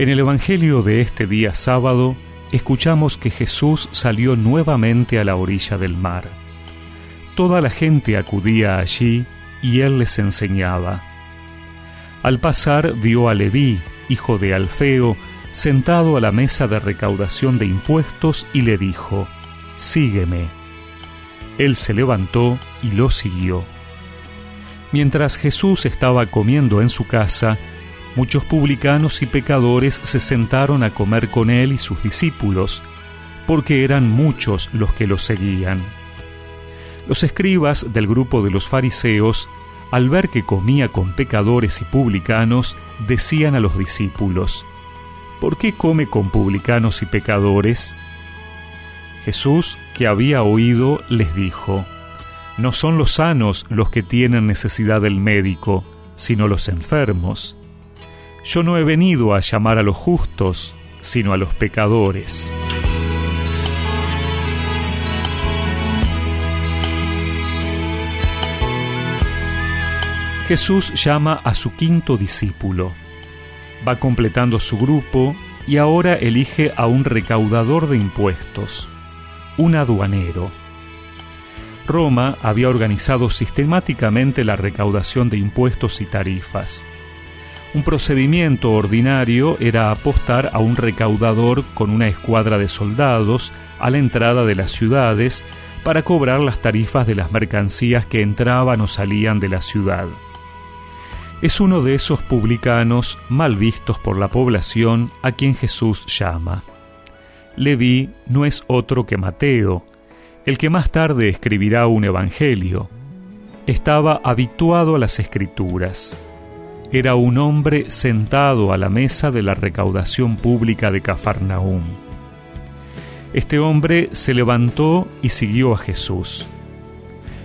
En el Evangelio de este día sábado, escuchamos que Jesús salió nuevamente a la orilla del mar. Toda la gente acudía allí y él les enseñaba. Al pasar vio a Leví, hijo de Alfeo, sentado a la mesa de recaudación de impuestos y le dijo, Sígueme. Él se levantó y lo siguió. Mientras Jesús estaba comiendo en su casa, muchos publicanos y pecadores se sentaron a comer con él y sus discípulos, porque eran muchos los que lo seguían. Los escribas del grupo de los fariseos, al ver que comía con pecadores y publicanos, decían a los discípulos, ¿por qué come con publicanos y pecadores? Jesús, que había oído, les dijo, No son los sanos los que tienen necesidad del médico, sino los enfermos. Yo no he venido a llamar a los justos, sino a los pecadores. Jesús llama a su quinto discípulo. Va completando su grupo y ahora elige a un recaudador de impuestos, un aduanero. Roma había organizado sistemáticamente la recaudación de impuestos y tarifas. Un procedimiento ordinario era apostar a un recaudador con una escuadra de soldados a la entrada de las ciudades para cobrar las tarifas de las mercancías que entraban o salían de la ciudad. Es uno de esos publicanos mal vistos por la población a quien Jesús llama. Leví no es otro que Mateo, el que más tarde escribirá un evangelio. Estaba habituado a las escrituras era un hombre sentado a la mesa de la recaudación pública de Cafarnaúm. Este hombre se levantó y siguió a Jesús.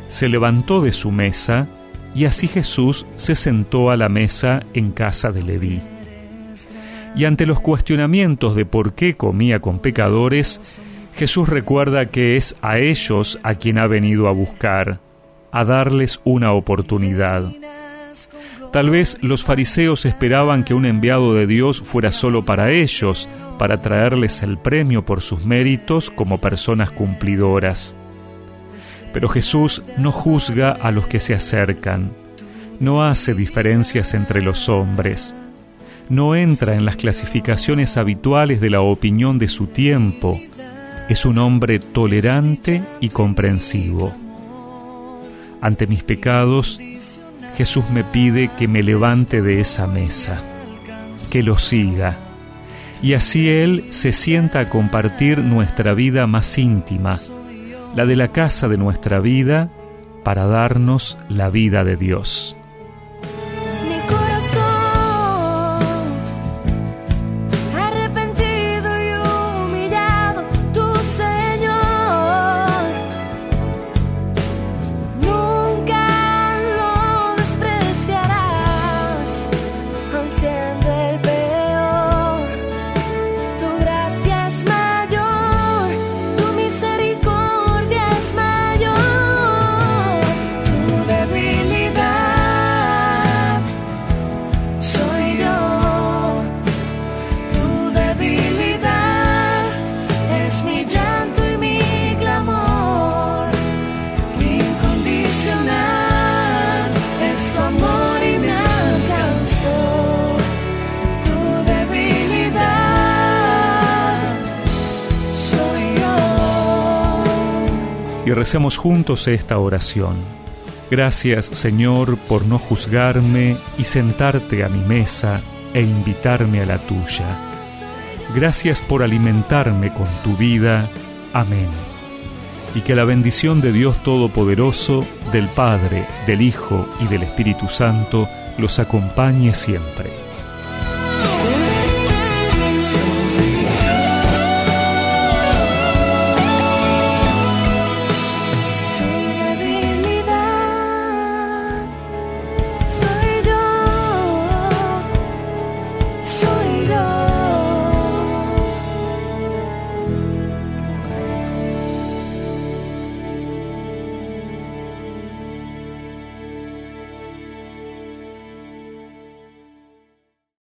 Se levantó de su mesa y así Jesús se sentó a la mesa en casa de Leví. Y ante los cuestionamientos de por qué comía con pecadores, Jesús recuerda que es a ellos a quien ha venido a buscar, a darles una oportunidad. Tal vez los fariseos esperaban que un enviado de Dios fuera solo para ellos, para traerles el premio por sus méritos como personas cumplidoras. Pero Jesús no juzga a los que se acercan, no hace diferencias entre los hombres, no entra en las clasificaciones habituales de la opinión de su tiempo, es un hombre tolerante y comprensivo. Ante mis pecados, Jesús me pide que me levante de esa mesa, que lo siga, y así Él se sienta a compartir nuestra vida más íntima, la de la casa de nuestra vida, para darnos la vida de Dios. Recemos juntos esta oración. Gracias Señor por no juzgarme y sentarte a mi mesa e invitarme a la tuya. Gracias por alimentarme con tu vida. Amén. Y que la bendición de Dios Todopoderoso, del Padre, del Hijo y del Espíritu Santo los acompañe siempre.